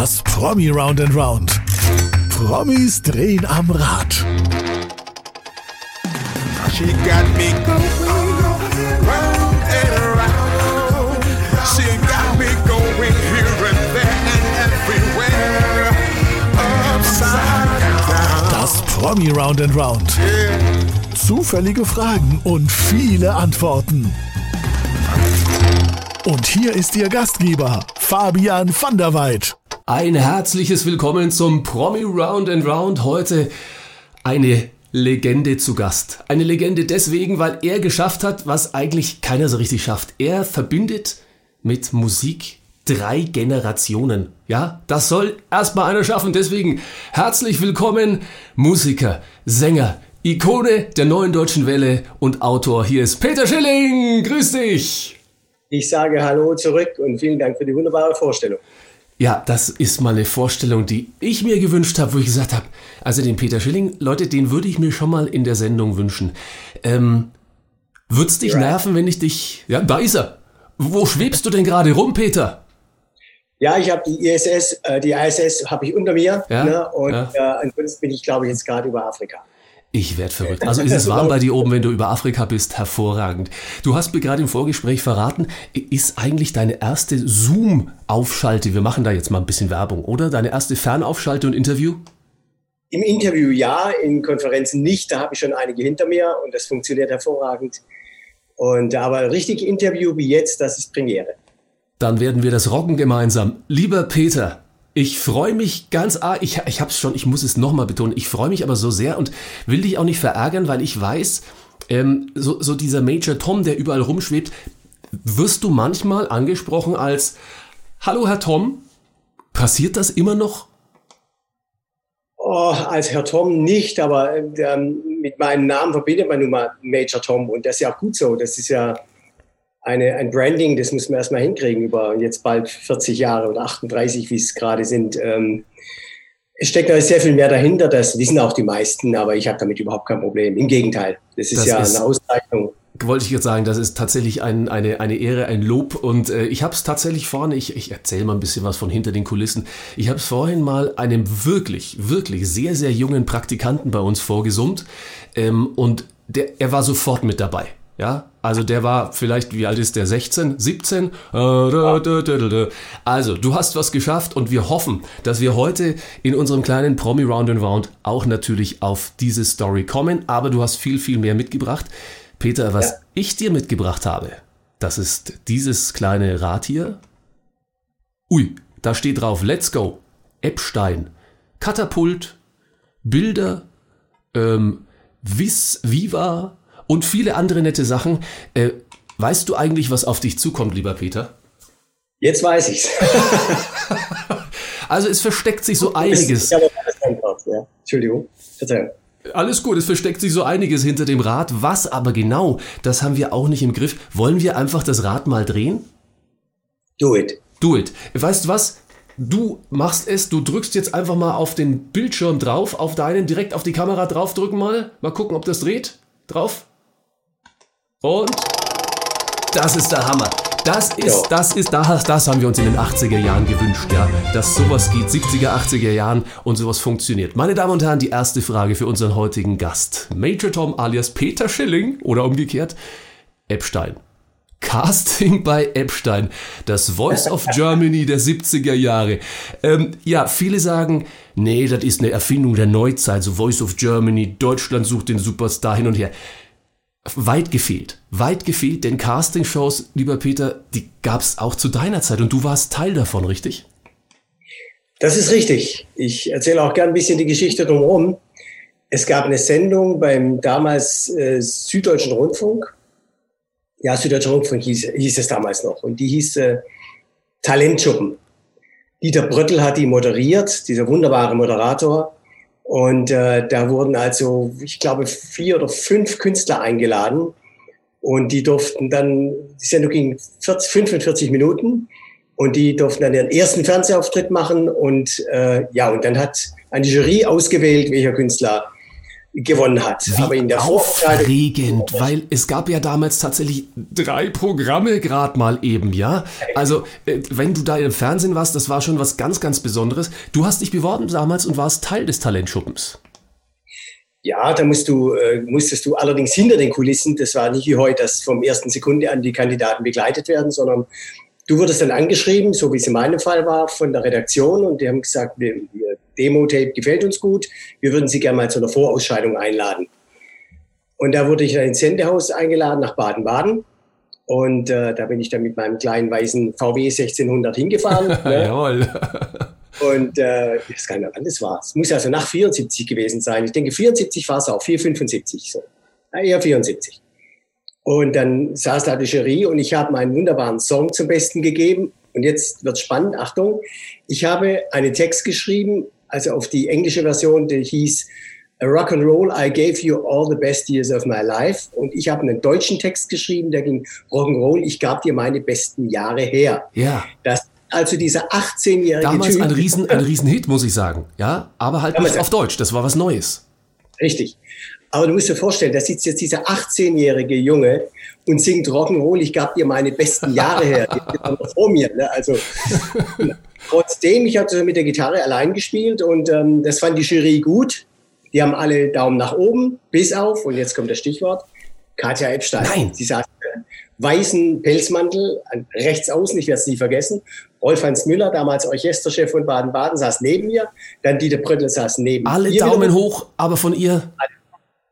Das Promi Round and Round. Promis drehen am Rad. She got me going round and around. She got me going here and there and everywhere. Upside down. Das Promi Round and Round. Zufällige Fragen und viele Antworten. Und hier ist Ihr Gastgeber, Fabian van der Weid. Ein herzliches Willkommen zum Promi Round and Round. Heute eine Legende zu Gast. Eine Legende deswegen, weil er geschafft hat, was eigentlich keiner so richtig schafft. Er verbindet mit Musik drei Generationen. Ja, das soll erstmal einer schaffen. Deswegen herzlich willkommen, Musiker, Sänger, Ikone der neuen deutschen Welle und Autor. Hier ist Peter Schilling. Grüß dich. Ich sage Hallo zurück und vielen Dank für die wunderbare Vorstellung. Ja, das ist mal eine Vorstellung, die ich mir gewünscht habe, wo ich gesagt habe, also den Peter Schilling, Leute, den würde ich mir schon mal in der Sendung wünschen. Ähm, würd's dich Right. nerven, wenn ich dich... Ja, da ist er. Wo schwebst du denn gerade rum, Peter? Ja, ich habe die ISS, äh, die ISS habe ich unter mir Ja, ne? und ja. äh, ansonsten bin ich, glaube ich, jetzt gerade über Afrika. Ich werd verrückt. Also ist es warm bei dir oben, wenn du über Afrika bist? Hervorragend. Du hast mir gerade im Vorgespräch verraten, ist eigentlich deine erste Zoom-Aufschalte, wir machen da jetzt mal ein bisschen Werbung, oder? Deine erste Fernaufschalte und Interview? Im Interview ja, in Konferenzen nicht. Da habe ich schon einige hinter mir und das funktioniert hervorragend. Und aber richtig Interview wie jetzt, das ist Premiere. Dann werden wir das rocken gemeinsam. Lieber Peter, ich freue mich ganz arg, ich, ich hab's schon, ich muss es nochmal betonen, ich freue mich aber so sehr und will dich auch nicht verärgern, weil ich weiß, ähm, so, so dieser Major Tom, der überall rumschwebt, wirst du manchmal angesprochen als Hallo Herr Tom, passiert das immer noch? Oh, als Herr Tom nicht, aber ähm, mit meinem Namen verbindet man nun mal Major Tom und das ist ja auch gut so. Das ist ja eine, ein Branding, das müssen wir erstmal hinkriegen über jetzt bald 40 Jahre oder 38, wie es gerade sind. Ähm, es steckt da sehr viel mehr dahinter, das wissen auch die meisten, aber ich habe damit überhaupt kein Problem. Im Gegenteil, das ist Das ja ist- eine Auszeichnung. Wollte ich jetzt sagen, das ist tatsächlich ein, eine, eine Ehre, ein Lob. Und äh, ich habe es tatsächlich vorne, ich, ich erzähle mal ein bisschen was von hinter den Kulissen. Ich habe es vorhin mal einem wirklich, wirklich sehr, sehr jungen Praktikanten bei uns vorgesummt. Ähm, und der, er war sofort mit dabei. Ja, also der war vielleicht, wie alt ist der? 16, 17? Äh. Also, du hast was geschafft und wir hoffen, dass wir heute in unserem kleinen Promi Round and Round auch natürlich auf diese Story kommen. Aber du hast viel, viel mehr mitgebracht. Peter, was Ja. ich dir mitgebracht habe, das ist dieses kleine Rad hier. Ui, da steht drauf, let's go, Epstein, Katapult, Bilder, ähm, Vis, Viva und viele andere nette Sachen. Äh, weißt du eigentlich, was auf dich zukommt, lieber Peter? Jetzt weiß ich's. Also es versteckt sich so einiges. Antwort, ja. Entschuldigung. Verzeihung. Alles gut, es versteckt sich so einiges hinter dem Rad. Was aber genau, das haben wir auch nicht im Griff. Wollen wir einfach das Rad mal drehen? Do it. Do it. Weißt du was? Du machst es, du drückst jetzt einfach mal auf den Bildschirm drauf, auf deinen, direkt auf die Kamera draufdrücken mal. Mal gucken, ob das dreht. Drauf. Und das ist der Hammer. Das ist, das ist, das, das haben wir uns in den 80er Jahren gewünscht, ja. Dass sowas geht, 70er, 80er Jahren und sowas funktioniert. Meine Damen und Herren, die erste Frage für unseren heutigen Gast. Major Tom alias Peter Schilling oder umgekehrt Epstein. Casting bei Epstein, das Voice of Germany der 70er Jahre. Ähm, ja, viele sagen, nee, das ist eine Erfindung der Neuzeit, so Voice of Germany, Deutschland sucht den Superstar hin und her. Weit gefehlt, weit gefehlt, denn Castingshows, lieber Peter, die gab's auch zu deiner Zeit und du warst Teil davon, richtig? Das ist richtig. Ich erzähle auch gern ein bisschen die Geschichte drumherum. Es gab eine Sendung beim damals äh, Süddeutschen Rundfunk. Ja, Süddeutscher Rundfunk hieß, hieß es damals noch. Und die hieß äh, Talentschuppen. Dieter Bröttl hat die moderiert, dieser wunderbare Moderator. Und äh, da wurden also, ich glaube, vier oder fünf Künstler eingeladen. Und die durften dann, die Sendung ging 40, 45 Minuten. Und die durften dann ihren ersten Fernsehauftritt machen. Und äh, ja, und dann hat eine Jury ausgewählt, welcher Künstler gewonnen hat. Wie Aber in der aufregend, weil es gab ja damals tatsächlich drei Programme gerade mal eben, ja. Also äh, wenn du da im Fernsehen warst, das war schon was ganz, ganz Besonderes. Du hast dich beworben damals und warst Teil des Talentschuppens. Ja, da musst du, äh, musstest du allerdings hinter den Kulissen, das war nicht wie heute, dass vom ersten Sekunde an die Kandidaten begleitet werden, sondern du wurdest dann angeschrieben, so wie es in meinem Fall war, von der Redaktion und die haben gesagt, wir, wir Demo-Tape gefällt uns gut, wir würden Sie gerne mal zu einer Vorausscheidung einladen. Und da wurde ich dann ins Sendehaus eingeladen nach Baden-Baden. Und äh, da bin ich dann mit meinem kleinen weißen VW 1600 hingefahren. ne? Jawohl. Und äh, ich weiß gar nicht wann das war. Es muss also nach 74 gewesen sein. Ich denke, 74 war es auch, 475 so. Ja, eher 74. Und dann saß da die Jury und ich habe meinen wunderbaren Song zum Besten gegeben. Und jetzt wird spannend, Achtung, ich habe einen Text geschrieben, also auf die englische Version, die hieß Rock and Roll, I gave you all the best years of my life. Und ich habe einen deutschen Text geschrieben, der ging Rock'n'Roll, ich gab dir meine besten Jahre her. Ja. Das also dieser 18-jährige Damals Typ. ein Riesen, ein Riesenhit, muss ich sagen. Ja, aber halt nicht auf Deutsch. Das war was Neues. Richtig. Aber du musst dir vorstellen, da sitzt jetzt dieser 18-jährige Junge und singt Rock'n'Roll, ich gab dir meine besten Jahre her. Die noch vor mir. Ne? Also trotzdem, ich hatte mit der Gitarre allein gespielt und ähm, das fand die Jury gut. Die haben alle Daumen nach oben, bis auf, und jetzt kommt das Stichwort, Katja Epstein. Nein. Sie saß im weißen Pelzmantel an- rechts außen, ich werde es nie vergessen. Rolf-Heinz Müller, damals Orchesterchef von Baden-Baden, saß neben mir. Dann Dieter Bröttl saß neben Alle ihr Daumen hoch, aber von ihr.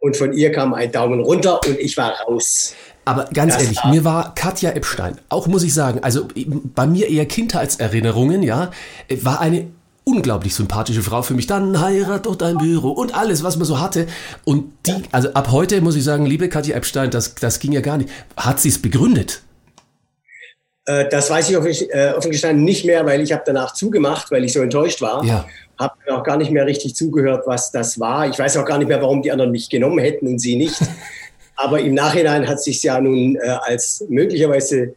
Und von ihr kam ein Daumen runter und ich war raus. Aber ganz Das ehrlich, mir war Katja Epstein, auch muss ich sagen, also bei mir eher Kindheitserinnerungen, ja, war eine unglaublich sympathische Frau für mich. Dann heirat doch dein Büro und alles, was man so hatte. Und die, also ab heute muss ich sagen, liebe Katja Epstein, das, das ging ja gar nicht. Hat sie es begründet? Äh, das weiß ich offen, äh, offen gestanden nicht mehr, weil ich habe danach zugemacht, weil ich so enttäuscht war. Ja. Habe auch gar nicht mehr richtig zugehört, was das war. Ich weiß auch gar nicht mehr, warum die anderen mich genommen hätten und sie nicht. Aber im Nachhinein hat sich ja nun äh, als möglicherweise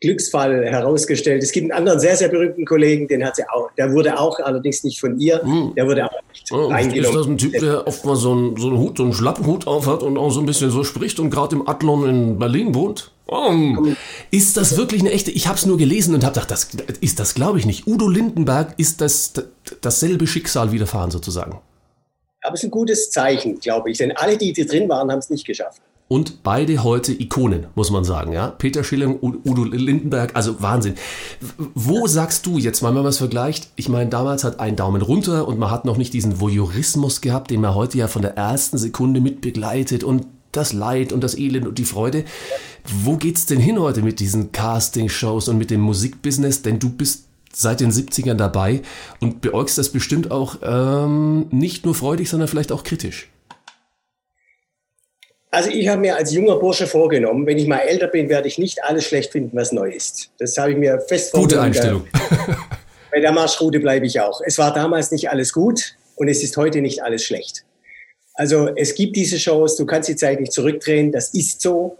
Glücksfall herausgestellt. Es gibt einen anderen sehr, sehr berühmten Kollegen, den hat sie auch, der wurde auch allerdings nicht von ihr, der wurde auch nicht Oh, ist reingenommen. das ein Typ, der oft mal so einen, so einen Hut, so einen Schlappenhut aufhat und auch so ein bisschen so spricht und gerade im Adlon in Berlin wohnt? Oh, ist das wirklich eine echte? Ich habe es nur gelesen und habe gedacht, das ist das, glaube ich nicht. Udo Lindenberg ist das dasselbe Schicksal widerfahren sozusagen. Aber es ist ein gutes Zeichen, glaube ich, denn alle, die, die drin waren, haben es nicht geschafft. Und beide heute Ikonen, muss man sagen, ja. Peter Schilling, U- Udo Lindenberg, also Wahnsinn. Wo sagst du jetzt mal, wenn man es vergleicht? Ich meine, damals hat ein Daumen runter und man hat noch nicht diesen Voyeurismus gehabt, den man heute ja von der ersten Sekunde mit begleitet und das Leid und das Elend und die Freude. Wo geht's denn hin heute mit diesen Casting-Shows und mit dem Musikbusiness? Denn du bist seit den 70ern dabei und beäugst das bestimmt auch ähm, nicht nur freudig, sondern vielleicht auch kritisch. Also ich habe mir als junger Bursche vorgenommen, wenn ich mal älter bin, werde ich nicht alles schlecht finden, was neu ist. Das habe ich mir fest Gute vorgenommen. Einstellung. Bei der Marschroute bleibe ich auch. Es war damals nicht alles gut und es ist heute nicht alles schlecht. Also es gibt diese Shows, du kannst die Zeit nicht zurückdrehen, das ist so.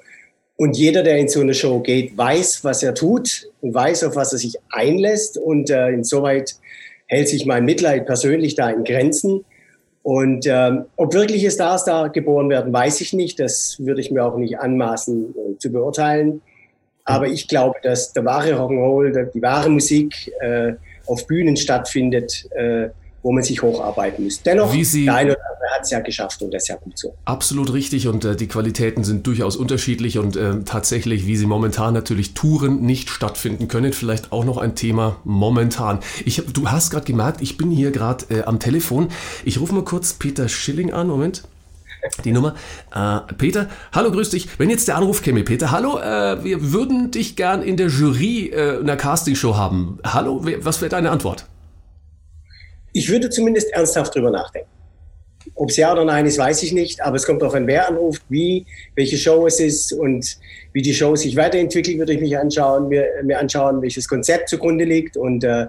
Und jeder, der in so eine Show geht, weiß, was er tut und weiß, auf was er sich einlässt. Und äh, insoweit hält sich mein Mitleid persönlich da in Grenzen. Und ähm, ob wirkliche Stars da geboren werden, weiß ich nicht. Das würde ich mir auch nicht anmaßen äh, zu beurteilen. Aber ich glaube, dass der wahre Rock'n'Roll, die wahre Musik äh, auf Bühnen stattfindet, äh, wo man sich hocharbeiten muss. Dennoch, Wie Sie- der eine oder andere hat es ja geschafft und das ist ja gut so. Absolut richtig und äh, die Qualitäten sind durchaus unterschiedlich und äh, tatsächlich, wie sie momentan natürlich Touren nicht stattfinden können, vielleicht auch noch ein Thema momentan. Ich du hast gerade gemerkt, ich bin hier gerade äh, am Telefon. Ich rufe mal kurz Peter Schilling an, Moment. Die Nummer. Äh, Peter, hallo, grüß dich. Wenn jetzt der Anruf käme, Peter, hallo, äh, wir würden dich gern in der Jury äh, einer Castingshow haben. Hallo, was wäre deine Antwort? Ich würde zumindest ernsthaft drüber nachdenken. Ob es ja oder nein ist, weiß ich nicht, aber es kommt darauf an, wer anruft, wie, welche Show es ist und wie die Show sich weiterentwickelt, würde ich mich anschauen, mir, mir anschauen, welches Konzept zugrunde liegt. Und, äh,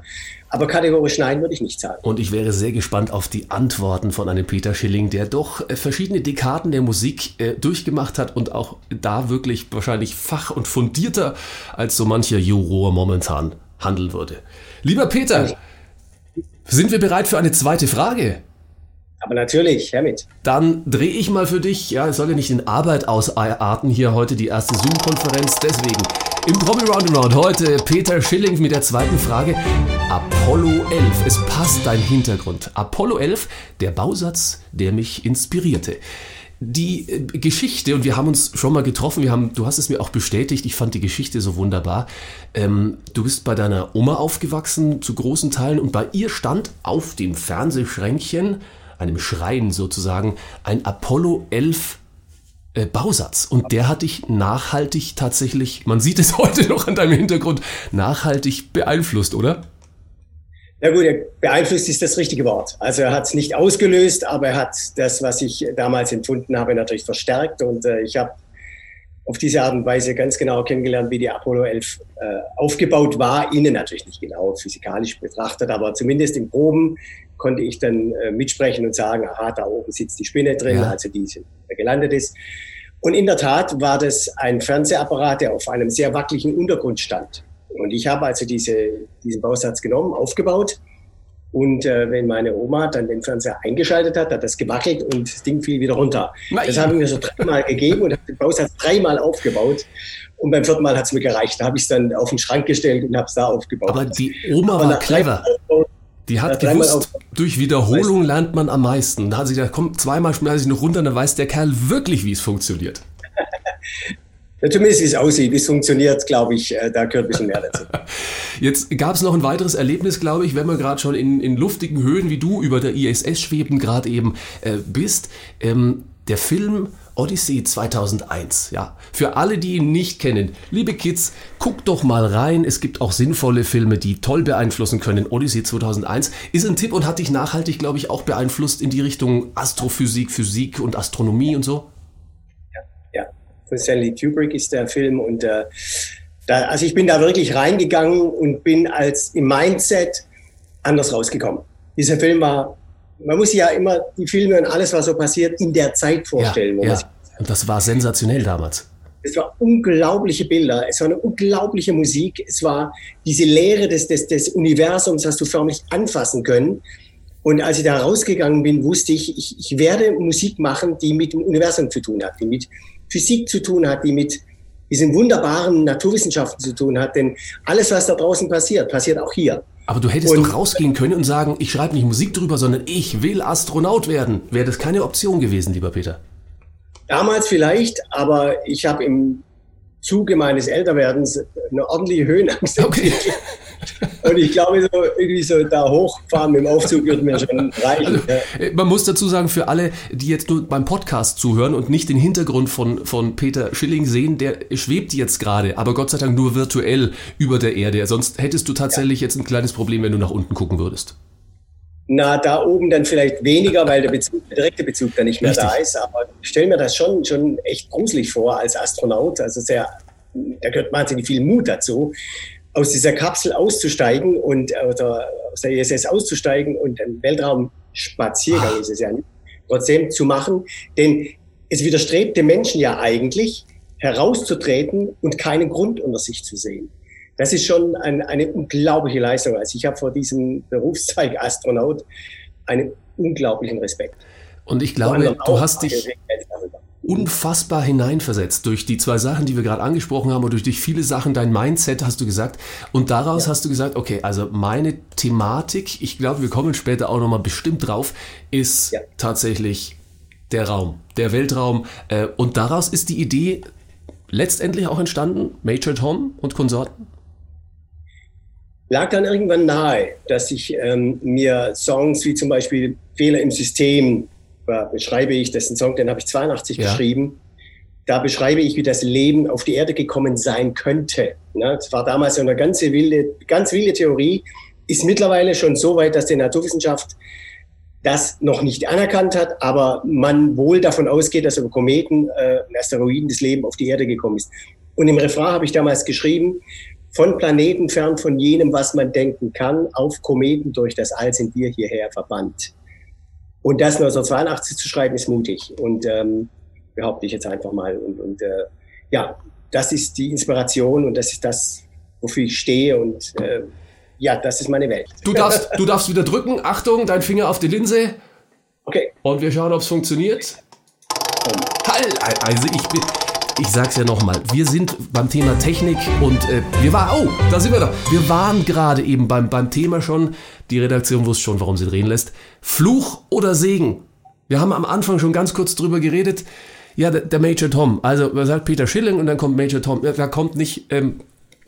aber kategorisch nein würde ich nicht sagen. Und ich wäre sehr gespannt auf die Antworten von einem Peter Schilling, der doch äh, verschiedene Dekaden der Musik äh, durchgemacht hat und auch da wirklich wahrscheinlich fach- und fundierter als so mancher Juror momentan handeln würde. Lieber Peter, sind wir bereit für eine zweite Frage? Aber natürlich, Hermit. Dann drehe ich mal für dich, ja, es soll ja nicht in Arbeit ausarten hier heute die erste Zoom-Konferenz, deswegen im Promi Roundaround heute Peter Schilling mit der zweiten Frage. Apollo 11, es passt dein Hintergrund. Apollo 11, der Bausatz, der mich inspirierte die äh, Geschichte, und wir haben uns schon mal getroffen, wir haben, du hast es mir auch bestätigt, ich fand die Geschichte so wunderbar. Ähm, du bist bei deiner Oma aufgewachsen zu großen Teilen und bei ihr stand auf dem Fernsehschränkchen, einem Schrein sozusagen, ein Apollo 11 äh, Bausatz. Und der hat dich nachhaltig tatsächlich, man sieht es heute noch an deinem Hintergrund, nachhaltig beeinflusst, oder? Ja gut, beeinflusst ist das richtige Wort. Also er hat es nicht ausgelöst, aber er hat das, was ich damals empfunden habe, natürlich verstärkt. Und äh, ich habe auf diese Art und Weise ganz genau kennengelernt, wie die Apollo 11 äh, aufgebaut war. Innen natürlich nicht genau physikalisch betrachtet, aber zumindest im Proben konnte ich dann äh, mitsprechen und sagen, aha, da oben sitzt die Spinne drin, ja. also die gelandet ist. Und in der Tat war das ein Fernsehapparat, der auf einem sehr wackeligen Untergrund stand. Und ich habe also diese, diesen Bausatz genommen, aufgebaut. Und äh, wenn meine Oma dann den Fernseher eingeschaltet hat, hat das gewackelt und das Ding fiel wieder runter. Nein. Das haben wir so dreimal gegeben und habe den Bausatz dreimal aufgebaut. Und beim vierten Mal hat es mir gereicht. Da habe ich es dann auf den Schrank gestellt und habe es da aufgebaut. Aber die Oma war clever. Die hat gewusst, durch Wiederholung lernt man am meisten. Da hat sie gesagt, komm, zweimal schmeiße ich noch runter, dann weiß der Kerl wirklich, wie es funktioniert. Ja, zumindest wie es aussieht, wie es funktioniert, glaube ich, äh, da gehört ein bisschen mehr dazu. Jetzt gab es noch ein weiteres Erlebnis, glaube ich, wenn man gerade schon in, in luftigen Höhen wie du über der ISS schweben gerade eben äh, bist. Ähm, der Film Odyssey 2001, ja. Für alle, die ihn nicht kennen, liebe Kids, guckt doch mal rein. Es gibt auch sinnvolle Filme, die toll beeinflussen können. Odyssey 2001 ist ein Tipp und hat dich nachhaltig, glaube ich, auch beeinflusst in die Richtung Astrophysik, Physik und Astronomie und so von Stanley Kubrick ist der Film und äh, da, also ich bin da wirklich reingegangen und bin als im Mindset anders rausgekommen. Dieser Film war, man muss ja immer die Filme und alles, was so passiert, in der Zeit vorstellen. Ja, ja. Und das war sensationell damals. Es war unglaubliche Bilder, es war eine unglaubliche Musik, es war diese Leere des, des, des Universums, hast du förmlich anfassen können. Und als ich da rausgegangen bin, wusste ich, ich, ich werde Musik machen, die mit dem Universum zu tun hat, die mit Physik zu tun hat, die mit diesen wunderbaren Naturwissenschaften zu tun hat. Denn alles, was da draußen passiert, passiert auch hier. Aber du hättest und, doch rausgehen können und sagen, ich schreibe nicht Musik drüber, sondern ich will Astronaut werden. Wäre das keine Option gewesen, lieber Peter? Damals vielleicht, aber ich habe im Zuge meines Älterwerdens eine ordentliche Höhenangst. Okay. Und ich glaube, so, irgendwie so da hochfahren mit dem Aufzug wird mir schon reichen. Also, äh, man muss dazu sagen, für alle, die jetzt nur beim Podcast zuhören und nicht den Hintergrund von, von Peter Schilling sehen, der schwebt jetzt gerade, aber Gott sei Dank nur virtuell über der Erde. Sonst hättest du tatsächlich ja. jetzt ein kleines Problem, wenn du nach unten gucken würdest. Na, da oben dann vielleicht weniger, weil der, Bezug, der direkte Bezug dann nicht mehr Richtig. da ist. Aber ich stelle mir das schon, schon echt gruselig vor als Astronaut. Also sehr, da gehört wahnsinnig viel Mut dazu aus dieser Kapsel auszusteigen und oder aus der ISS auszusteigen und einen Weltraumspaziergang ist es ja nicht, trotzdem zu machen. Denn es widerstrebt dem Menschen ja eigentlich, herauszutreten und keinen Grund unter sich zu sehen. Das ist schon ein, eine unglaubliche Leistung. Also ich habe vor diesem Berufszweig Astronaut einen unglaublichen Respekt. Und ich glaube, du hast dich unfassbar hineinversetzt durch die zwei Sachen, die wir gerade angesprochen haben und durch, durch viele Sachen, dein Mindset hast du gesagt. Und daraus ja. hast du gesagt, okay, also meine Thematik, ich glaube, wir kommen später auch nochmal bestimmt drauf, ist ja. tatsächlich der Raum, der Weltraum. Äh, und daraus ist die Idee letztendlich auch entstanden, Major Tom und Konsorten? Lag dann irgendwann nahe, dass ich ähm, mir Songs wie zum Beispiel Fehler im System beschreibe ich, das ist ein Song, den habe ich 82 ja. geschrieben. Da beschreibe ich, wie das Leben auf die Erde gekommen sein könnte. Das war damals eine ganz wilde, ganz wilde Theorie, ist mittlerweile schon so weit, dass die Naturwissenschaft das noch nicht anerkannt hat, aber man wohl davon ausgeht, dass über Kometen, äh, Asteroiden das Leben auf die Erde gekommen ist. Und im Refrain habe ich damals geschrieben, von Planeten fern von jenem, was man denken kann, auf Kometen durch das All sind wir hierher verbannt. Und das 1982 zu schreiben, ist mutig. Und ähm, behaupte ich jetzt einfach mal. Und, und äh, ja, das ist die Inspiration und das ist das, wofür ich stehe. Und äh, ja, das ist meine Welt. Du darfst, du darfst wieder drücken. Achtung, dein Finger auf die Linse. Okay. Und wir schauen, ob es funktioniert. Halt, also ich bin, ich sag's ja nochmal, wir sind beim Thema Technik und äh, wir waren, oh, da sind wir da. Wir waren gerade eben beim, beim Thema schon, die Redaktion wusste schon, warum sie drehen lässt. Fluch oder Segen? Wir haben am Anfang schon ganz kurz drüber geredet. Ja, der, der Major Tom, also man sagt Peter Schilling und dann kommt Major Tom. Da kommt nicht ähm,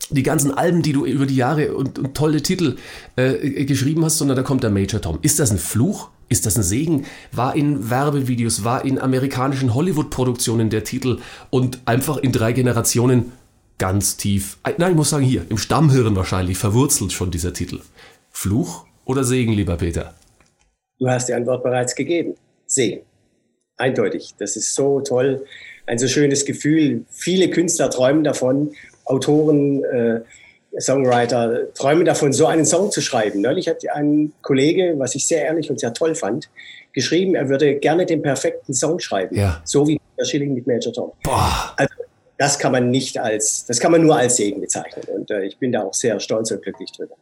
die ganzen Alben, die du über die Jahre und, und tolle Titel äh, geschrieben hast, sondern da kommt der Major Tom. Ist das ein Fluch? Ist das ein Segen? War in Werbevideos, war in amerikanischen Hollywood-Produktionen der Titel und einfach in drei Generationen ganz tief, äh, nein, ich muss sagen, hier, im Stammhirn wahrscheinlich verwurzelt schon dieser Titel. Fluch oder Segen, lieber Peter? Du hast die Antwort bereits gegeben. Segen. Eindeutig. Das ist so toll. Ein so schönes Gefühl. Viele Künstler träumen davon. Autoren, äh, Songwriter träumen davon, so einen Song zu schreiben. Neulich hat ein Kollege, was ich sehr ehrlich und sehr toll fand, geschrieben, er würde gerne den perfekten Song schreiben. Ja. So wie der Schilling mit Major Tom. Boah. Also, das kann man nicht als, das kann man nur als Segen bezeichnen. Und äh, ich bin da auch sehr stolz und glücklich drüber.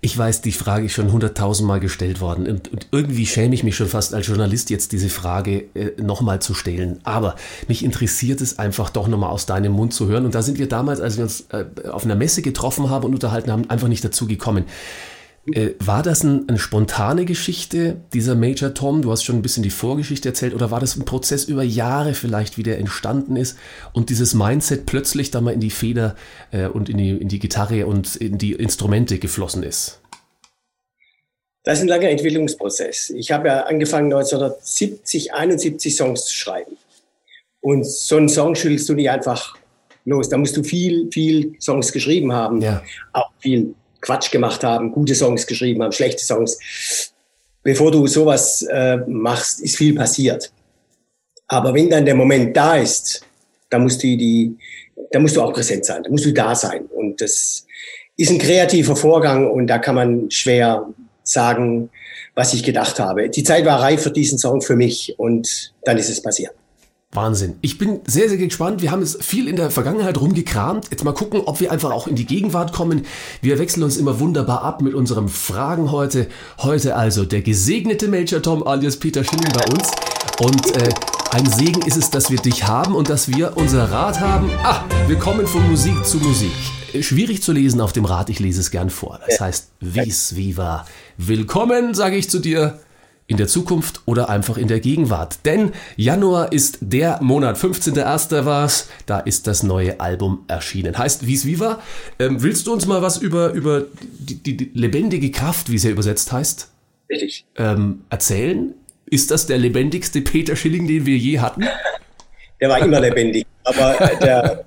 Ich weiß, die Frage ist schon hunderttausendmal gestellt worden und, und, irgendwie schäme ich mich schon fast als Journalist jetzt diese Frage äh, nochmal zu stellen. Aber mich interessiert es einfach doch nochmal aus deinem Mund zu hören und da sind wir damals, als wir uns äh, auf einer Messe getroffen haben und unterhalten haben, einfach nicht dazu gekommen. Äh, war das ein, eine spontane Geschichte, dieser Major Tom? Du hast schon ein bisschen die Vorgeschichte erzählt, oder war das ein Prozess über Jahre vielleicht, wie der entstanden ist und dieses Mindset plötzlich da mal in die Feder äh, und in die, in die Gitarre und in die Instrumente geflossen ist? Das ist ein langer Entwicklungsprozess. Ich habe ja angefangen 1970, 71 Songs zu schreiben. Und so einen Song schüttelst du nicht einfach los. Da musst du viel, viel Songs geschrieben haben. Ja. Auch viel Quatsch gemacht haben, gute Songs geschrieben haben, schlechte Songs. Bevor du sowas äh, machst, ist viel passiert. Aber wenn dann der Moment da ist, da musst du die, da musst du auch präsent sein, da musst du da sein. Und das ist ein kreativer Vorgang und da kann man schwer sagen, was ich gedacht habe. Die Zeit war reif für diesen Song für mich und dann ist es passiert. Wahnsinn. Ich bin sehr, sehr gespannt. Wir haben es viel in der Vergangenheit rumgekramt. Jetzt mal gucken, ob wir einfach auch in die Gegenwart kommen. Wir wechseln uns immer wunderbar ab mit unseren Fragen heute. Heute also der gesegnete Major Tom alias Peter Schilling bei uns. Und äh, ein Segen ist es, dass wir dich haben und dass wir unser Rad haben. Ah, wir kommen von Musik zu Musik. Schwierig zu lesen auf dem Rad, ich lese es gern vor. Das heißt, vis viva. Willkommen, sage ich zu dir in der Zukunft oder einfach in der Gegenwart. Denn Januar ist der Monat, 15.01. war es, da ist das neue Album erschienen. Heißt Wies Viva. Ähm, willst du uns mal was über, über die, die, die lebendige Kraft, wie es ja übersetzt heißt, Richtig. ähm, erzählen? Ist das der lebendigste Peter Schilling, den wir je hatten? Der war immer lebendig, aber der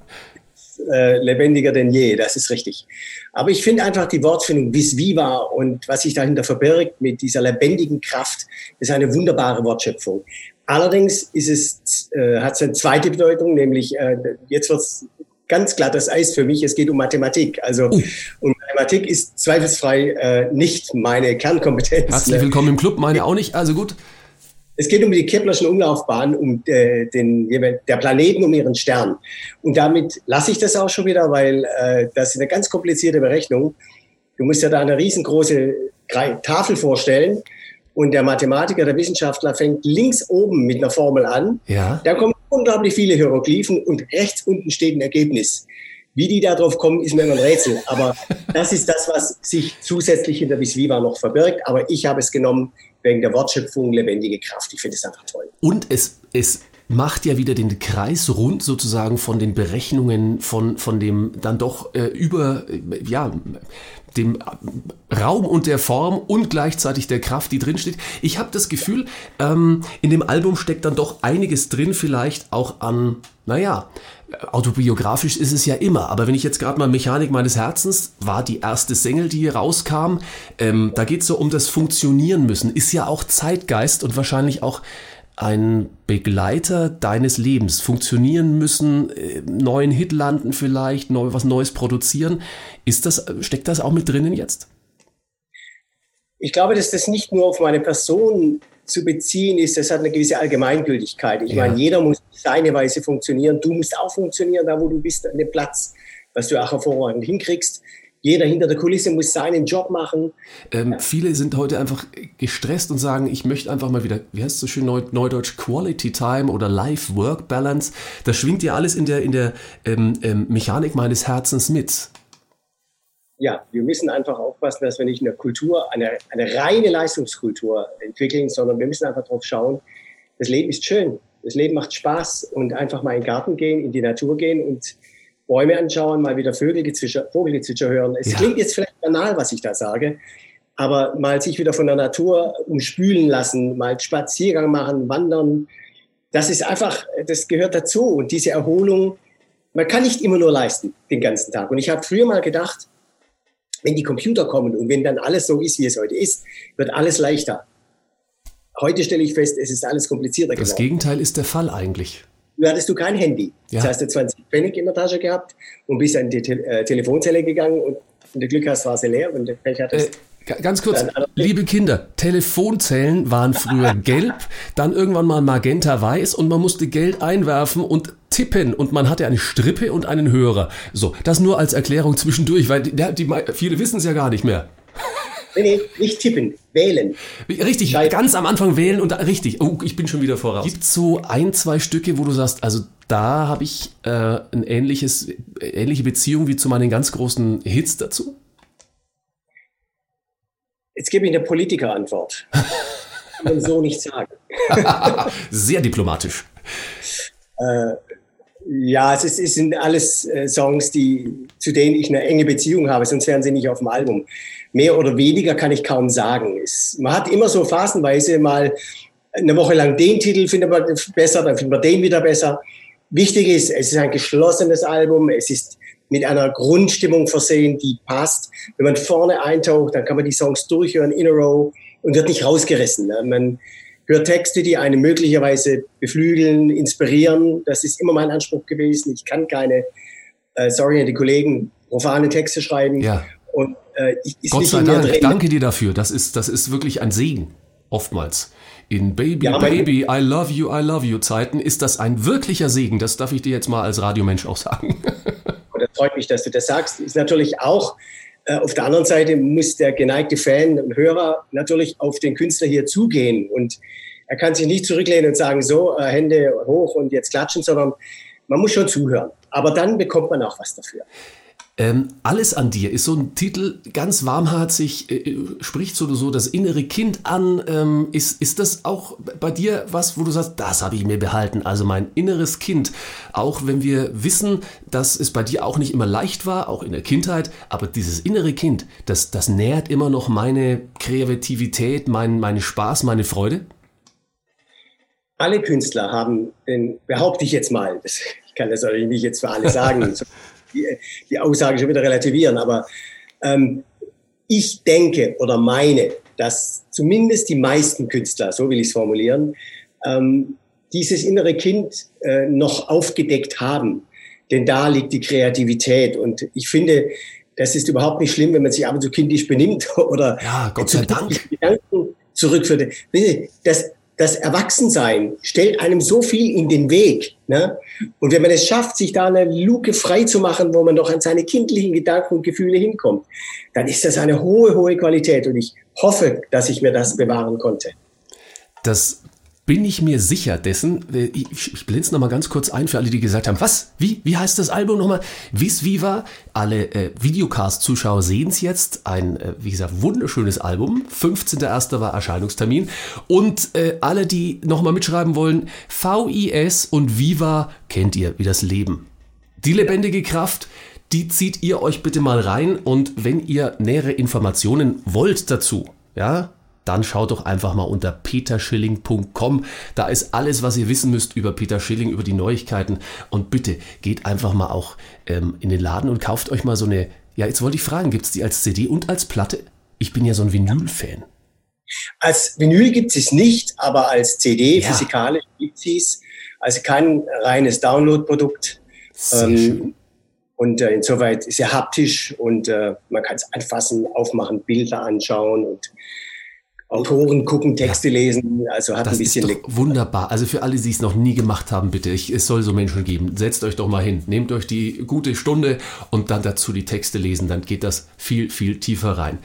äh, lebendiger denn je, das ist richtig. Aber ich finde einfach die Wortfindung vis viva und was sich dahinter verbirgt mit dieser lebendigen Kraft, ist eine wunderbare Wortschöpfung. Allerdings ist es, äh, hat es eine zweite Bedeutung, nämlich äh, jetzt wird es ganz glattes Eis für mich. Es geht um Mathematik. Also und Mathematik ist zweifelsfrei äh, nicht meine Kernkompetenz. Herzlich willkommen im Club, meine auch nicht. Also gut. Es geht um die Keplerschen Umlaufbahn, um äh, den, der Planeten, um ihren Stern. Und damit lasse ich das auch schon wieder, weil äh, das ist eine ganz komplizierte Berechnung. Du musst ja da eine riesengroße Tafel vorstellen und der Mathematiker, der Wissenschaftler fängt links oben mit einer Formel an. Ja. Da kommen unglaublich viele Hieroglyphen und rechts unten steht ein Ergebnis. Wie die da drauf kommen, ist mir immer ein Rätsel. Aber das ist das, was sich zusätzlich hinter Bisviva noch verbirgt. Aber ich habe es genommen wegen der Wortschöpfung lebendige Kraft. Ich finde es einfach toll. Und es, es macht ja wieder den Kreis rund sozusagen von den Berechnungen von, von dem dann doch äh, über, äh, ja, dem Raum und der Form und gleichzeitig der Kraft, die drin steht. Ich habe das Gefühl, ähm, in dem Album steckt dann doch einiges drin, vielleicht auch an, naja, autobiografisch ist es ja immer, aber wenn ich jetzt gerade mal Mechanik meines Herzens war die erste Single, die hier rauskam, ähm, da geht es so um das Funktionieren müssen, ist ja auch Zeitgeist und wahrscheinlich auch ein Begleiter deines Lebens. Funktionieren müssen, äh, neuen Hit landen vielleicht, neu, was Neues produzieren. Ist das, steckt das auch mit drinnen jetzt? Ich glaube, dass das nicht nur auf meine Person zu beziehen ist, das hat eine gewisse Allgemeingültigkeit. Ich Ja. meine, jeder muss auf seine Weise funktionieren. Du musst auch funktionieren, da wo du bist, an dem Platz, was du auch hervorragend hinkriegst. Jeder hinter der Kulisse muss seinen Job machen. Ähm, viele sind heute einfach gestresst und sagen, ich möchte einfach mal wieder, wie heißt es so schön neu, neudeutsch, Quality Time oder Life-Work-Balance. Das schwingt ja alles in der, in der ähm, ähm, Mechanik meines Herzens mit. Ja, wir müssen einfach aufpassen, dass wir nicht eine Kultur, eine, eine reine Leistungskultur entwickeln, sondern wir müssen einfach darauf schauen, das Leben ist schön, das Leben macht Spaß und einfach mal in den Garten gehen, in die Natur gehen und Bäume anschauen, mal wieder Vögelgezwitscher, Vogelgezwitscher hören. Es ja. klingt jetzt vielleicht banal, was ich da sage, aber mal sich wieder von der Natur umspülen lassen, mal Spaziergang machen, wandern, das ist einfach, das gehört dazu. Und diese Erholung, man kann nicht immer nur leisten den ganzen Tag. Und ich habe früher mal gedacht, wenn die Computer kommen und wenn dann alles so ist, wie es heute ist, wird alles leichter. Heute stelle ich fest, es ist alles komplizierter geworden. Das Gegenteil ist der Fall eigentlich. Du hattest du kein Handy. Ja. Das heißt, du 20 Pfennig in der Tasche gehabt und bist an die Te äh, Telefonzelle gegangen und wenn du Glück hast, war sie leer und du Pech hattest. Äh, ganz kurz, liebe Kinder, Telefonzellen waren früher gelb, dann irgendwann mal magenta weiß und man musste Geld einwerfen und tippen und man hatte eine Strippe und einen Hörer. So, das nur als Erklärung zwischendurch, weil die, die, viele wissen es ja gar nicht mehr. Nee, nee, nicht tippen, wählen. Richtig, Schreiben. ganz am Anfang wählen und da, richtig. Oh, ich bin schon wieder voraus. Gibt so ein, zwei Stücke, wo du sagst, also da habe ich äh, ein ähnliches, ähnliche Beziehung wie zu meinen ganz großen Hits dazu? Jetzt gebe ich eine Politikerantwort. Kann man so nicht sagen. Sehr diplomatisch. Äh, ja, es, ist, es sind alles äh, Songs, die, zu denen ich eine enge Beziehung habe, sonst wären sie nicht auf dem Album. Mehr oder weniger kann ich kaum sagen. Es, man hat immer so phasenweise mal eine Woche lang den Titel findet man besser, dann findet man den wieder besser. Wichtig ist, es ist ein geschlossenes Album, es ist mit einer Grundstimmung versehen, die passt. Wenn man vorne eintaucht, dann kann man die Songs durchhören in a row und wird nicht rausgerissen. Ne? Man, hört Texte, die einen möglicherweise beflügeln, inspirieren. Das ist immer mein Anspruch gewesen. Ich kann keine, äh, sorry an die Kollegen, profane Texte schreiben. Ja. Und äh, ich, ist Gott sei Dank, drin. danke dir dafür. Das ist, das ist wirklich ein Segen, oftmals. In Baby, ja, Baby, I love you, I love you Zeiten ist das ein wirklicher Segen. Das darf ich dir jetzt mal als Radiomensch auch sagen. Und das freut mich, dass du das sagst. Ist natürlich auch äh, auf der anderen Seite muss der geneigte Fan und Hörer natürlich auf den Künstler hier zugehen und er kann sich nicht zurücklehnen und sagen, so, äh, Hände hoch und jetzt klatschen, sondern man muss schon zuhören. Aber dann bekommt man auch was dafür. Ähm, Alles an dir ist so ein Titel, ganz warmherzig, äh, äh, spricht so das innere Kind an. Ähm, ist, ist das auch bei dir was, wo du sagst, das habe ich mir behalten, also mein inneres Kind. Auch wenn wir wissen, dass es bei dir auch nicht immer leicht war, auch in der Kindheit, aber dieses innere Kind, das, das nährt immer noch meine Kreativität, mein, meine Spaß, meine Freude? Alle Künstler haben, behaupte ich jetzt mal, ich kann das natürlich nicht jetzt für alle sagen, die, die Aussage schon wieder relativieren. Aber ähm, ich denke oder meine, dass zumindest die meisten Künstler, so will ich es formulieren, ähm, dieses innere Kind äh, noch aufgedeckt haben. Denn da liegt die Kreativität. Und ich finde, das ist überhaupt nicht schlimm, wenn man sich ab und zu kindisch benimmt oder ja, Gott sei Dank. Gedanken zurückführt. Das, das Erwachsensein stellt einem so viel in den Weg. Ne? Und wenn man es schafft, sich da eine Luke frei zu machen, wo man noch an seine kindlichen Gedanken und Gefühle hinkommt, dann ist das eine hohe, hohe Qualität. Und ich hoffe, dass ich mir das bewahren konnte. Das bin ich mir sicher dessen. Äh, ich, ich blende es nochmal ganz kurz ein für alle, die gesagt haben, was? Wie? Wie heißt das Album nochmal? Vis Viva. Alle äh, Videocast-Zuschauer sehen es jetzt. Ein, äh, wie gesagt, wunderschönes Album. 15.01. war Erscheinungstermin. Und äh, alle, die nochmal mitschreiben wollen, VIS und Viva kennt ihr wie das Leben. Die lebendige Kraft, die zieht ihr euch bitte mal rein. Und wenn ihr nähere Informationen wollt dazu, ja, dann schaut doch einfach mal unter peterschilling.com. Da ist alles, was ihr wissen müsst über Peter Schilling, über die Neuigkeiten. Und bitte geht einfach mal auch ähm, in den Laden und kauft euch mal so eine. Ja, jetzt wollte ich fragen, gibt es die als CD und als Platte? Ich bin ja so ein Vinyl-Fan. Als Vinyl gibt es nicht, aber als CD ja. physikalisch gibt es es. Also kein reines Download-Produkt. Ähm, und äh, insoweit ist ja haptisch und äh, man kann es anfassen, aufmachen, Bilder anschauen und Autoren gucken, Texte lesen, also hat Das ein bisschen ist wunderbar. Also für alle, die es noch nie gemacht haben, bitte, ich, es soll so Menschen geben. Setzt euch doch mal hin, nehmt euch die gute Stunde und dann dazu die Texte lesen, dann geht das viel, viel tiefer rein.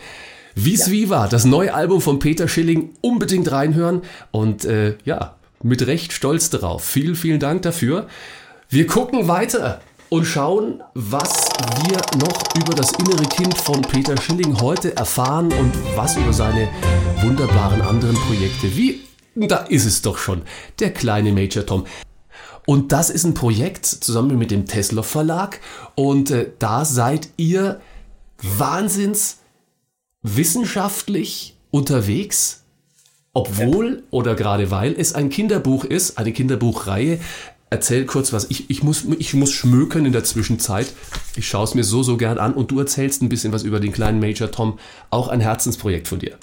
Vis Viva, das neue Album von Peter Schilling, unbedingt reinhören und äh, ja, mit Recht stolz darauf. Vielen, vielen Dank dafür. Wir gucken weiter und schauen, was wir noch über das innere Kind von Peter Schilling heute erfahren und was über seine wunderbaren anderen Projekte. Wie, da ist es doch schon, der kleine Major Tom. Und das ist ein Projekt zusammen mit dem Tesla Verlag und äh, da seid ihr wahnsinns wissenschaftlich unterwegs, obwohl oder gerade weil es ein Kinderbuch ist, eine Kinderbuchreihe. Erzähl kurz was. Ich, ich, muss, ich muss schmökern in der Zwischenzeit. Ich schaue es mir so, so gern an und du erzählst ein bisschen was über den kleinen Major Tom. Auch ein Herzensprojekt von dir.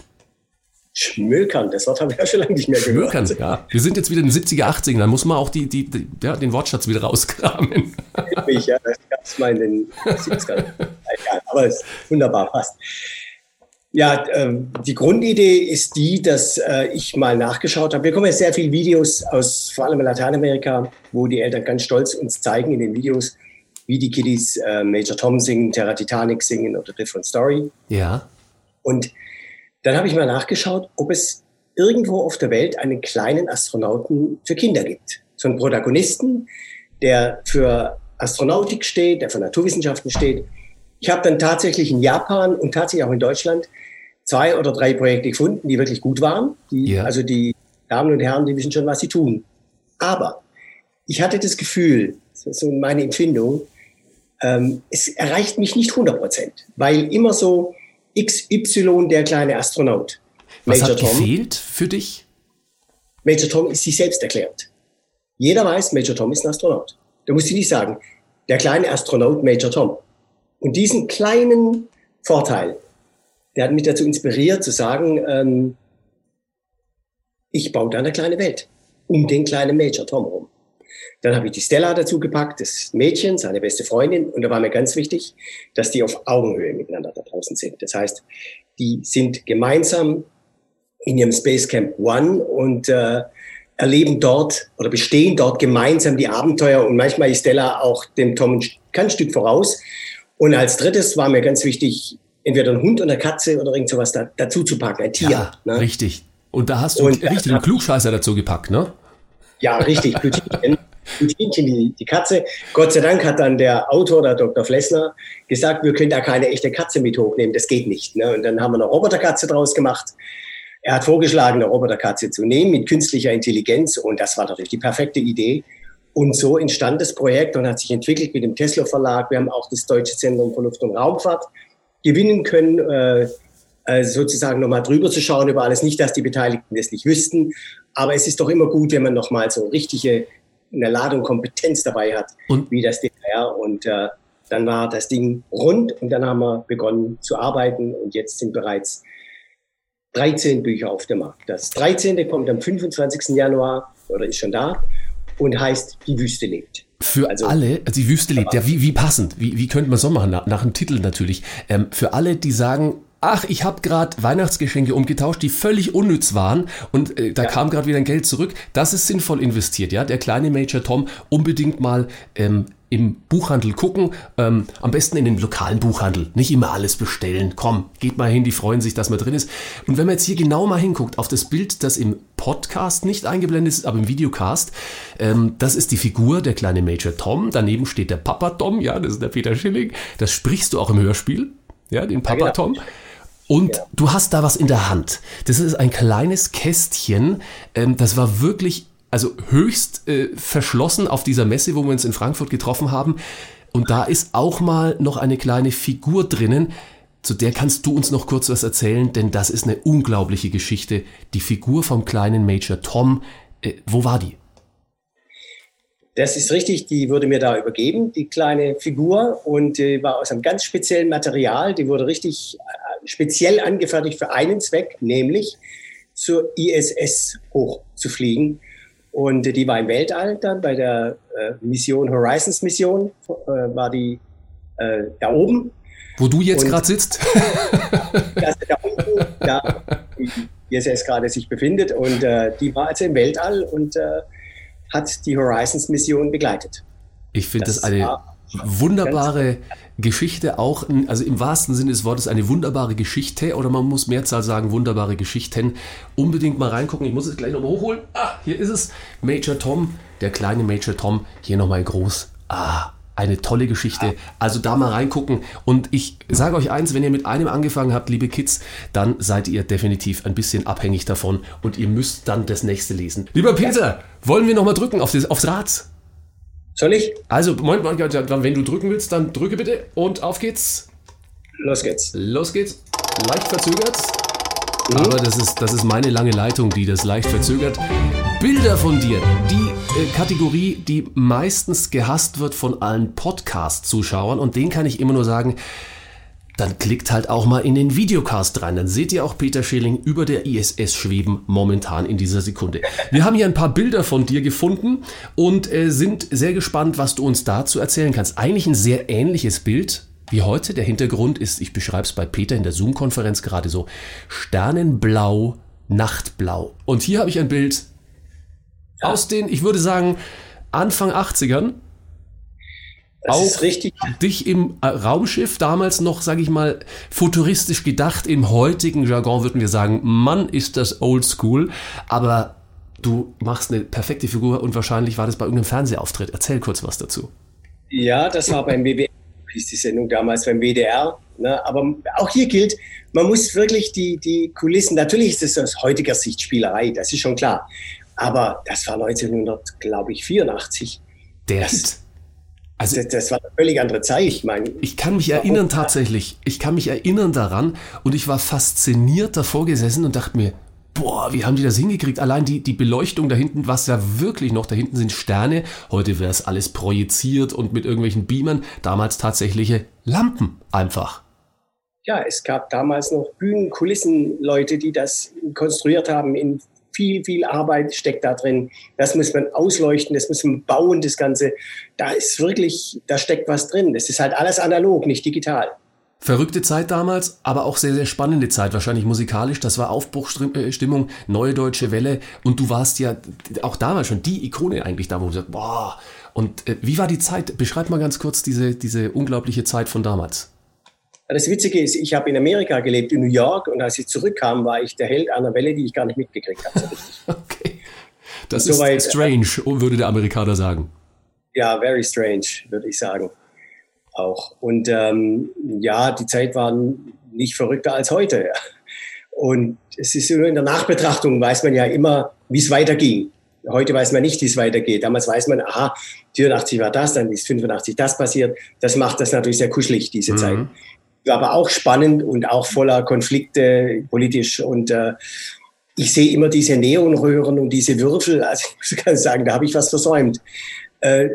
Schmökern, das Wort haben wir ja schon lange nicht mehr gehört. Schmökern, ja. Wir sind jetzt wieder in den 70er, 80er, dann muss man auch die, die, die, ja, den Wortschatz wieder rauskramen. Mich, ja, das gab es mal in den 70ern. Egal, aber es ist wunderbar passt. Ja, ähm, die Grundidee ist die, dass äh, ich mal nachgeschaut habe. Wir bekommen jetzt sehr viele Videos aus vor allem Lateinamerika, wo die Eltern ganz stolz uns zeigen in den Videos, wie die Kiddies äh, Major Tom singen, Terra Titanic singen oder Different Story. Ja. Und dann habe ich mal nachgeschaut, ob es irgendwo auf der Welt einen kleinen Astronauten für Kinder gibt. So einen Protagonisten, der für Astronautik steht, der für Naturwissenschaften steht. Ich habe dann tatsächlich in Japan und tatsächlich auch in Deutschland zwei oder drei Projekte gefunden, die wirklich gut waren. Die, Ja. Also die Damen und Herren, die wissen schon, was sie tun. Aber ich hatte das Gefühl, so meine Empfindung, ähm, es erreicht mich nicht 100 Prozent, weil immer so XY, der kleine Astronaut. Was Major hat Tom, gefehlt für dich? Major Tom ist sich selbst erklärt. Jeder weiß, Major Tom ist ein Astronaut. Da musst du nicht sagen, der kleine Astronaut Major Tom. Und diesen kleinen Vorteil, der hat mich dazu inspiriert zu sagen, ähm, ich baue da eine kleine Welt um den kleinen Major Tom rum. Dann habe ich die Stella dazu gepackt, das Mädchen, seine beste Freundin. Und da war mir ganz wichtig, dass die auf Augenhöhe miteinander da draußen sind. Das heißt, die sind gemeinsam in ihrem Space Camp One und äh, erleben dort oder bestehen dort gemeinsam die Abenteuer. Und manchmal ist Stella auch dem Tom ein ganz Stück voraus. Und als drittes war mir ganz wichtig, entweder ein Hund oder eine Katze oder irgend sowas da, dazu zu packen, ein Tier. Ja, ne? richtig. Und da hast du Und, äh, richtig einen Klugscheißer dazu gepackt, ne? Ja, richtig. Plutinchen, Plutinchen die, die Katze. Gott sei Dank hat dann der Autor, der Dr. Flessner, gesagt, wir können da keine echte Katze mit hochnehmen. Das geht nicht. Ne? Und dann haben wir eine Roboterkatze draus gemacht. Er hat vorgeschlagen, eine Roboterkatze zu nehmen mit künstlicher Intelligenz. Und das war natürlich die perfekte Idee. Und so entstand das Projekt und hat sich entwickelt mit dem Tesla Verlag. Wir haben auch das Deutsche Zentrum für Luft- und Raumfahrt gewinnen können, äh, äh, sozusagen nochmal drüber zu schauen über alles. Nicht, dass die Beteiligten das nicht wüssten, aber es ist doch immer gut, wenn man nochmal so richtige, eine Ladung Kompetenz dabei hat, Und- wie das DDR. Und äh, dann war das Ding rund und dann haben wir begonnen zu arbeiten und jetzt sind bereits 13 Bücher auf dem Markt. Das 13. kommt am 25. Januar oder ist schon da und heißt Die Wüste lebt. Für Also- alle, also die Wüste lebt, ja, wie, wie passend, wie, wie könnte man so machen, nach, nach dem Titel natürlich. Ähm, für alle, die sagen, ach, ich habe gerade Weihnachtsgeschenke umgetauscht, die völlig unnütz waren und äh, da kam gerade wieder ein Geld zurück, das ist sinnvoll investiert, ja. Der kleine Major Tom unbedingt mal ähm, im Buchhandel gucken, ähm, am besten in den lokalen Buchhandel, nicht immer alles bestellen. Komm, geht mal hin, die freuen sich, dass man drin ist. Und wenn man jetzt hier genau mal hinguckt auf das Bild, das im Podcast nicht eingeblendet ist, aber im Videocast, ähm, das ist die Figur, der kleine Major Tom. Daneben steht der Papa Tom, ja, das ist der Peter Schilling. Das sprichst du auch im Hörspiel, ja, den Papa genau. Tom. Und du hast da was in der Hand. Das ist ein kleines Kästchen. Ähm, das war wirklich, also höchst äh, verschlossen auf dieser Messe, wo wir uns in Frankfurt getroffen haben. Und da ist auch mal noch eine kleine Figur drinnen. Zu der kannst du uns noch kurz was erzählen, denn das ist eine unglaubliche Geschichte. Die Figur vom kleinen Major Tom. Äh, wo war die? Das ist richtig, die wurde mir da übergeben, die kleine Figur, und äh, war aus einem ganz speziellen Material. Die wurde richtig äh, speziell angefertigt für einen Zweck, nämlich zur ISS hochzufliegen. Und die war im Weltall dann bei der äh, Mission Horizons Mission, äh, war die äh, da oben. Wo du jetzt gerade sitzt? Das, da unten, da, die ISS gerade sich befindet. Und die war also im Weltall und hat die Horizons-Mission begleitet. Ich finde das, das eine wunderbare Geschichte auch, also im wahrsten Sinne des Wortes eine wunderbare Geschichte oder man muss Mehrzahl sagen, wunderbare Geschichten. Unbedingt mal reingucken, ich muss es gleich nochmal hochholen. Ah, hier ist es. Major Tom, der kleine Major Tom, hier nochmal groß. Ah, eine tolle Geschichte. Also da mal reingucken. Und ich sage euch eins, wenn ihr mit einem angefangen habt, liebe Kids, dann seid ihr definitiv ein bisschen abhängig davon und ihr müsst dann das nächste lesen. Lieber Peter, wollen wir nochmal drücken auf das, aufs Rad? Soll ich? Also, Moment, wenn du drücken willst, dann drücke bitte und auf geht's. Los geht's. Los geht's. Leicht verzögert. Mhm. Aber das ist, das ist meine lange Leitung, die das leicht verzögert. Bilder von dir. Die äh, Kategorie, die meistens gehasst wird von allen Podcast-Zuschauern. Und den kann ich immer nur sagen, dann klickt halt auch mal in den Videocast rein. Dann seht ihr auch Peter Schilling über der ISS schweben momentan in dieser Sekunde. Wir haben hier ein paar Bilder von dir gefunden und äh, sind sehr gespannt, was du uns dazu erzählen kannst. Eigentlich ein sehr ähnliches Bild wie heute. Der Hintergrund ist, ich beschreibe es bei Peter in der Zoom-Konferenz gerade so, Sternenblau, Nachtblau. Und hier habe ich ein Bild ja. aus den, ich würde sagen, Anfang 80ern. Das auch richtig. dich im äh, Raumschiff damals noch, sage ich mal, futuristisch gedacht. Im heutigen Jargon würden wir sagen, Mann, ist das old school. Aber du machst eine perfekte Figur und wahrscheinlich war das bei irgendeinem Fernsehauftritt. Erzähl kurz was dazu. Ja, das war beim WWF, hieß die Sendung damals beim WDR. Ne? Aber auch hier gilt, man muss wirklich die, die Kulissen, natürlich ist es aus heutiger Sicht Spielerei, das ist schon klar. Aber das war 1984. Der das, also, das, das, war eine völlig andere Zeit. Ich, meine, ich kann mich erinnern tatsächlich. Ich kann mich erinnern daran und ich war fasziniert davor gesessen und dachte mir, boah, wie haben die das hingekriegt? Allein die, die Beleuchtung da hinten, was ja wirklich noch, da hinten sind Sterne. Heute wäre es alles projiziert und mit irgendwelchen Beamern. Damals tatsächliche Lampen einfach. Ja, es gab damals noch Bühnen, Kulissen, Leute, die das konstruiert haben in viel, viel Arbeit steckt da drin. Das muss man ausleuchten, das muss man bauen, das Ganze. Da ist wirklich, da steckt was drin. Das ist halt alles analog, nicht digital. Verrückte Zeit damals, aber auch sehr, sehr spannende Zeit, wahrscheinlich musikalisch. Das war Aufbruchstimmung, neue deutsche Welle. Und du warst ja auch damals schon die Ikone eigentlich da, wo du sagst, boah. Und äh, wie war die Zeit? Beschreib mal ganz kurz diese, diese unglaubliche Zeit von damals. Das Witzige ist, ich habe in Amerika gelebt, in New York, und als ich zurückkam, war ich der Held einer Welle, die ich gar nicht mitgekriegt habe. So okay. Das ist weit, strange, würde der Amerikaner sagen. Ja, very strange, würde ich sagen. Auch. Und ähm, ja, die Zeit war nicht verrückter als heute. Und es ist nur in der Nachbetrachtung, weiß man ja immer, wie es weiterging. Heute weiß man nicht, wie es weitergeht. Damals weiß man, aha, 84 war das, dann ist 85 das passiert. Das macht das natürlich sehr kuschelig, diese mhm. Zeit aber auch spannend und auch voller Konflikte politisch. Und äh, ich sehe immer diese Neonröhren und diese Würfel. Also ich muss ganz sagen, da habe ich was versäumt. Äh,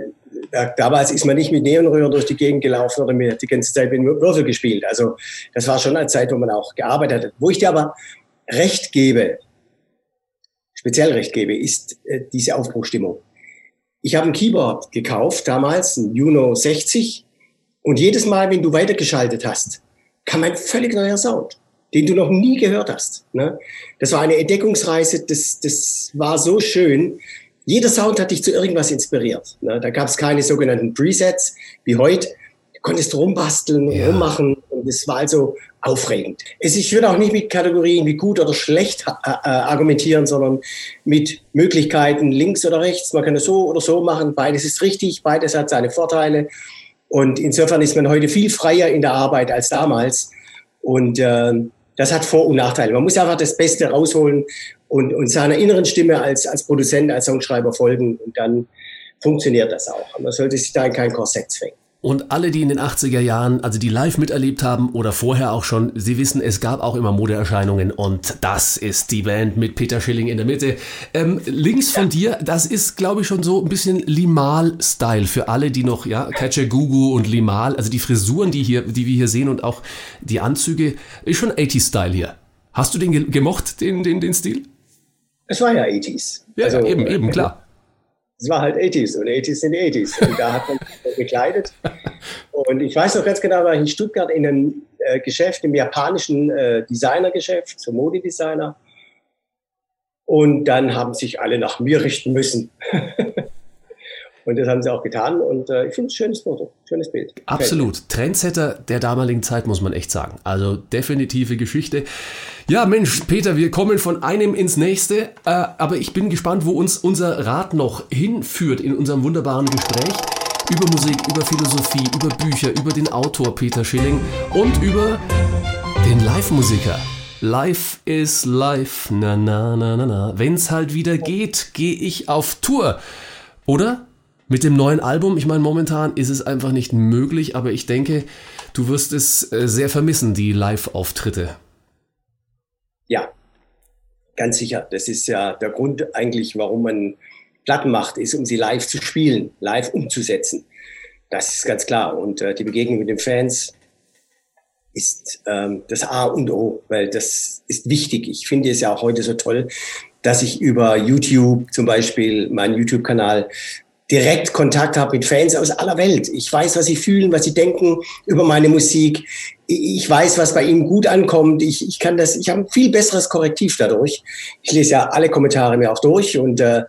damals ist man nicht mit Neonröhren durch die Gegend gelaufen oder mir die ganze Zeit mit Würfel gespielt. Also das war schon eine Zeit, wo man auch gearbeitet hat. Wo ich dir aber recht gebe, speziell recht gebe, ist äh, diese Aufbruchstimmung. Ich habe ein Keyboard gekauft, damals ein Juno 60 und jedes Mal, wenn du weitergeschaltet hast, kam ein völlig neuer Sound, den du noch nie gehört hast. Ne? Das war eine Entdeckungsreise, das, das war so schön. Jeder Sound hat dich zu irgendwas inspiriert. Ne? Da gab es keine sogenannten Presets wie heute. Du konntest rumbasteln, ja. rummachen und es war also aufregend. Es, ich würde auch nicht mit Kategorien wie gut oder schlecht äh, äh, argumentieren, sondern mit Möglichkeiten links oder rechts. Man kann es so oder so machen. Beides ist richtig, beides hat seine Vorteile. Und insofern ist man heute viel freier in der Arbeit als damals. Und äh, das hat Vor- und Nachteile. Man muss einfach das Beste rausholen und, und seiner inneren Stimme als, als Produzent, als Songschreiber folgen. Und dann funktioniert das auch. Man sollte sich da in kein Korsett zwingen. Und alle, die in den 80er Jahren, also die live miterlebt haben oder vorher auch schon, sie wissen, es gab auch immer Modeerscheinungen und das ist die Band mit Peter Schilling in der Mitte. Ähm, links von dir, das ist, glaube ich, schon so ein bisschen Limal-Style für alle, die noch, ja, Catcher Gugu und Limal, also die Frisuren, die hier, die wir hier sehen und auch die Anzüge, ist schon 80s-Style hier. Hast du den gemocht, den, den, den Stil? Es war ja 80s. Ja, also, eben, eben, klar es war halt 80s und 80s sind 80s. Und da hat man sich gekleidet. Und ich weiß noch ganz genau, war ich in Stuttgart in einem äh, Geschäft, im japanischen äh, Designergeschäft, so Modedesigner. Und dann haben sich alle nach mir richten müssen. und das haben sie auch getan. Und äh, ich finde es ein schönes Foto, schönes Bild. Absolut. Trendsetter der damaligen Zeit, muss man echt sagen. Also definitive Geschichte. Ja, Mensch, Peter, wir kommen von einem ins nächste. Äh, aber ich bin gespannt, wo uns unser Rat noch hinführt in unserem wunderbaren Gespräch über Musik, über Philosophie, über Bücher, über den Autor Peter Schilling und über den Live-Musiker. Life is life, na na na na na. Wenn's halt wieder geht, gehe ich auf Tour. Oder? Mit dem neuen Album, ich meine, momentan ist es einfach nicht möglich, aber ich denke, du wirst es äh, sehr vermissen, die Live-Auftritte. Ja, ganz sicher. Das ist ja der Grund eigentlich, warum man Platten macht, ist, um sie live zu spielen, live umzusetzen. Das ist ganz klar. Und äh, die Begegnung mit den Fans ist ähm, das A und O, weil das ist wichtig. Ich finde es ja auch heute so toll, dass ich über YouTube zum Beispiel, meinen YouTube-Kanal, direkt Kontakt habe mit Fans aus aller Welt. Ich weiß, was sie fühlen, was sie denken über meine Musik. Ich weiß, was bei ihnen gut ankommt. Ich, ich kann das, ich habe ein viel besseres Korrektiv dadurch. Ich lese ja alle Kommentare mir auch durch und äh,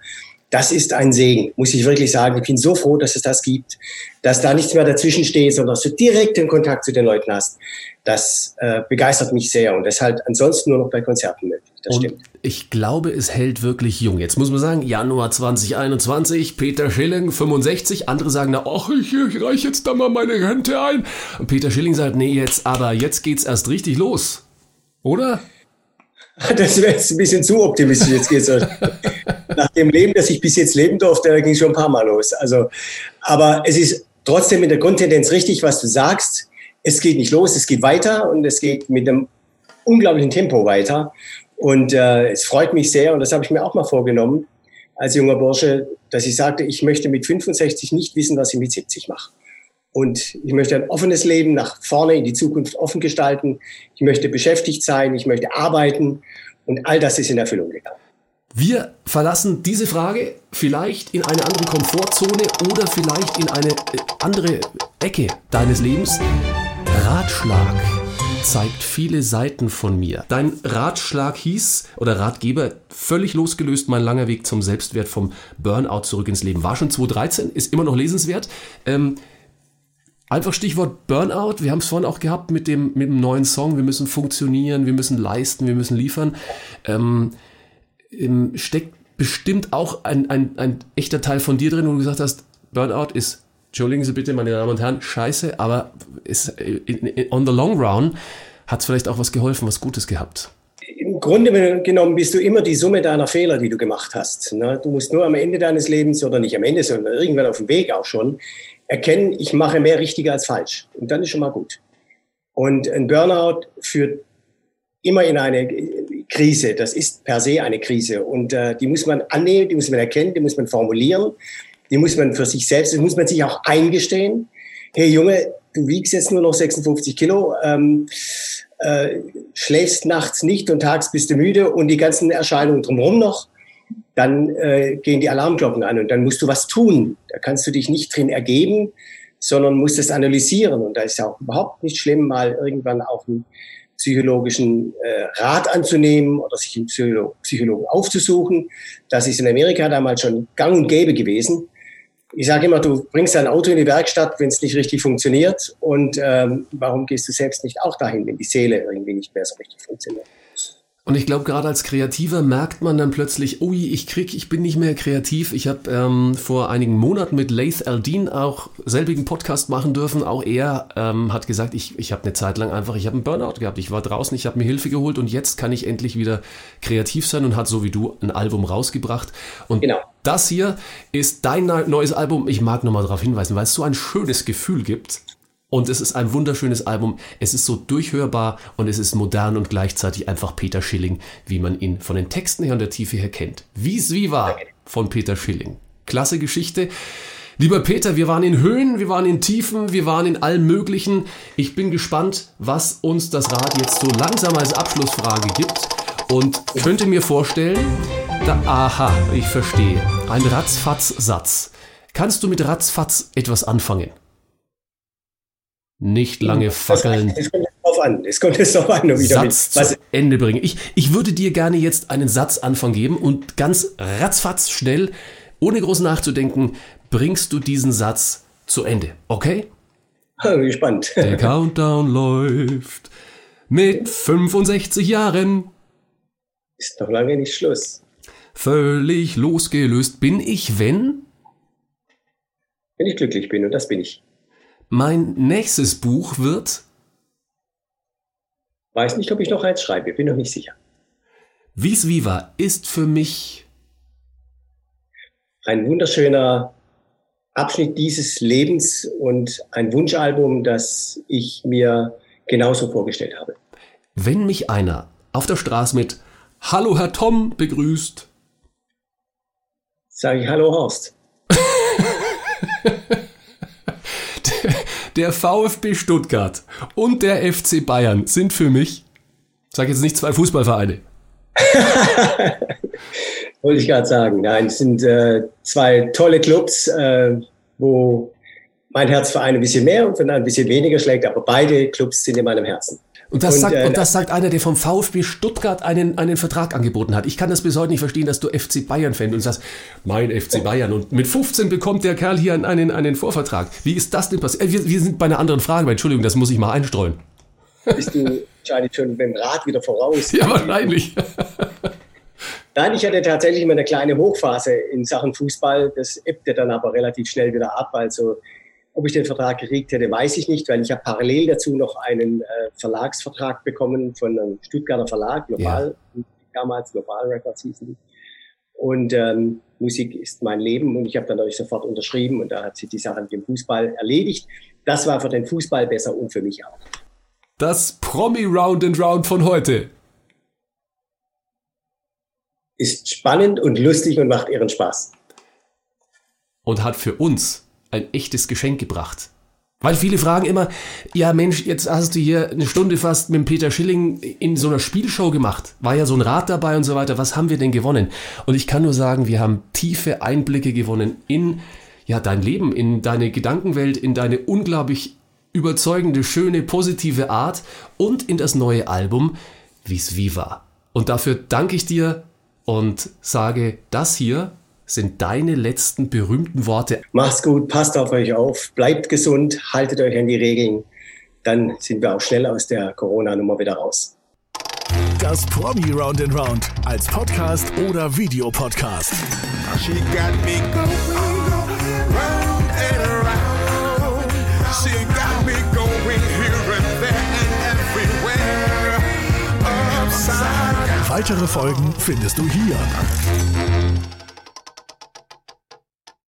das ist ein Segen, muss ich wirklich sagen. Ich bin so froh, dass es das gibt, dass da nichts mehr dazwischen steht, sondern dass du direkt den Kontakt zu den Leuten hast. Das äh, begeistert mich sehr und deshalb ansonsten nur noch bei Konzerten möglich. Das und stimmt. ich glaube, es hält wirklich jung. Jetzt muss man sagen, Januar 2021, Peter Schilling, 65. Andere sagen, na, ach, ich, ich reiche jetzt da mal meine Rente ein. Und Peter Schilling sagt, nee, jetzt, aber jetzt geht's erst richtig los. Oder? Das wäre jetzt ein bisschen zu optimistisch. Jetzt geht's nach dem Leben, das ich bis jetzt leben durfte, ging es schon ein paar Mal los. Also, aber es ist trotzdem mit der Grundtendenz richtig, was du sagst. Es geht nicht los, es geht weiter und es geht mit einem unglaublichen Tempo weiter. Und äh, es freut mich sehr und das habe ich mir auch mal vorgenommen als junger Bursche, dass ich sagte, ich möchte mit 65 nicht wissen, was ich mit 70 mache. Und ich möchte ein offenes Leben nach vorne in die Zukunft offen gestalten. Ich möchte beschäftigt sein, ich möchte arbeiten und all das ist in Erfüllung gegangen. Wir verlassen diese Frage vielleicht in eine andere Komfortzone oder vielleicht in eine äh, andere Ecke deines Lebens. Ratschlag zeigt viele Seiten von mir. Dein Ratschlag hieß, oder Ratgeber, völlig losgelöst, mein langer Weg zum Selbstwert vom Burnout zurück ins Leben. War schon 2013, ist immer noch lesenswert. Ähm, Einfach Stichwort Burnout. Wir haben es vorhin auch gehabt mit dem, mit dem neuen Song. Wir müssen funktionieren, wir müssen leisten, wir müssen liefern. Ähm, steckt bestimmt auch ein, ein, ein echter Teil von dir drin, wo du gesagt hast, Burnout ist, entschuldigen Sie bitte, meine Damen und Herren, scheiße, aber ist, on the long run hat es vielleicht auch was geholfen, was Gutes gehabt. Im Grunde genommen bist du immer die Summe deiner Fehler, die du gemacht hast. Ne? Du musst nur am Ende deines Lebens, oder nicht am Ende, sondern irgendwann auf dem Weg auch schon, erkennen, ich mache mehr richtig als falsch. Und dann ist schon mal gut. Und ein Burnout führt immer in eine Krise. Das ist per se eine Krise. Und äh, die muss man annehmen, die muss man erkennen, die muss man formulieren, die muss man für sich selbst, die muss man sich auch eingestehen. Hey Junge, du wiegst jetzt nur noch 56 Kilo, ähm, äh, schläfst nachts nicht und tags bist du müde und die ganzen Erscheinungen drumherum noch dann äh, gehen die Alarmglocken an und dann musst du was tun. Da kannst du dich nicht drin ergeben, sondern musst es analysieren. Und da ist ja auch überhaupt nicht schlimm, mal irgendwann auch einen psychologischen äh, Rat anzunehmen oder sich einen Psycholo Psychologen aufzusuchen. Das ist in Amerika damals schon gang und gäbe gewesen. Ich sage immer, du bringst dein Auto in die Werkstatt, wenn es nicht richtig funktioniert. Und ähm, warum gehst du selbst nicht auch dahin, wenn die Seele irgendwie nicht mehr so richtig funktioniert? Und ich glaube, gerade als Kreativer merkt man dann plötzlich, ui, ich krieg, ich bin nicht mehr kreativ. Ich habe ähm, vor einigen Monaten mit Laith Aldin auch selbigen Podcast machen dürfen. Auch er ähm, hat gesagt, ich, ich habe eine Zeit lang einfach, ich habe einen Burnout gehabt. Ich war draußen, ich habe mir Hilfe geholt und jetzt kann ich endlich wieder kreativ sein und hat so wie du ein Album rausgebracht. Und genau. das hier ist dein neues Album. Ich mag nochmal darauf hinweisen, weil es so ein schönes Gefühl gibt. Und es ist ein wunderschönes Album. Es ist so durchhörbar und es ist modern und gleichzeitig einfach Peter Schilling, wie man ihn von den Texten her und der Tiefe her kennt. Wie es wie war von Peter Schilling. Klasse Geschichte. Lieber Peter, wir waren in Höhen, wir waren in Tiefen, wir waren in allem Möglichen. Ich bin gespannt, was uns das Rad jetzt so langsam als Abschlussfrage gibt und könnte mir vorstellen, da, aha, ich verstehe, ein Ratzfatz-Satz. Kannst du mit Ratzfatz etwas anfangen? Nicht lange fackeln. Es kommt darauf an. Es kommt jetzt darauf an, Satz zu Ende bringe. Ich, ich würde dir gerne jetzt einen Satzanfang geben und ganz ratzfatz schnell, ohne groß nachzudenken, bringst du diesen Satz zu Ende. Okay? Bin gespannt. Der Countdown läuft mit 65 Jahren. Ist noch lange nicht Schluss. Völlig losgelöst bin ich, wenn? Wenn ich glücklich bin, und das bin ich. Mein nächstes Buch wird? Weiß nicht, ob ich noch eins schreibe, bin noch nicht sicher. Vis Viva ist für mich ein wunderschöner Abschnitt dieses Lebens und ein Wunschalbum, das ich mir genauso vorgestellt habe. Wenn mich einer auf der Straße mit Hallo Herr Tom begrüßt, sage ich Hallo Horst. der VfB Stuttgart und der FC Bayern sind für mich, sag jetzt nicht zwei Fußballvereine. Wollte ich gerade sagen. Nein, es sind äh, zwei tolle Clubs, äh, wo mein Herz für einen ein bisschen mehr und für einen ein bisschen weniger schlägt, aber beide Clubs sind in meinem Herzen. Und das, und, sagt, äh, und das sagt einer, der vom VfB Stuttgart einen, einen Vertrag angeboten hat. Ich kann das bis heute nicht verstehen, dass du FC Bayern-Fan und sagst, mein FC Bayern. Und mit 15 bekommt der Kerl hier einen, einen Vorvertrag. Wie ist das denn passiert? Äh, wir, wir sind bei einer anderen Frage, Entschuldigung, das muss ich mal einstreuen. Bist du wahrscheinlich schon beim Rad wieder voraus? Ja, wahrscheinlich. Nein, ich hatte tatsächlich immer eine kleine Hochphase in Sachen Fußball. Das ebbte dann aber relativ schnell wieder ab. Also ob ich den Vertrag gekriegt hätte, weiß ich nicht, weil ich habe parallel dazu noch einen äh, Verlagsvertrag bekommen von einem Stuttgarter Verlag, Global, ja. damals Global Records hießen. Und ähm, Musik ist mein Leben und ich habe dann euch sofort unterschrieben und da hat sich die Sache mit dem Fußball erledigt. Das war für den Fußball besser und für mich auch. Das Promi Round and Round von heute ist spannend und lustig und macht ihren Spaß. Und hat für uns ein echtes Geschenk gebracht. Weil viele fragen immer, ja Mensch, jetzt hast du hier eine Stunde fast mit Peter Schilling in so einer Spielshow gemacht. War ja so ein Rad dabei und so weiter. Was haben wir denn gewonnen? Und ich kann nur sagen, wir haben tiefe Einblicke gewonnen in ja dein Leben, in deine Gedankenwelt, in deine unglaublich überzeugende, schöne, positive Art und in das neue Album Vis Viva. Und dafür danke ich dir und sage, das hier sind deine letzten berühmten Worte. Macht's gut, passt auf euch auf, bleibt gesund, haltet euch an die Regeln. Dann sind wir auch schnell aus der Corona-Nummer wieder raus. Das Promi Round and Round als Podcast oder Videopodcast. She got me going, round and around. She got me going here and there and everywhere. Upside. Weitere Folgen findest du hier.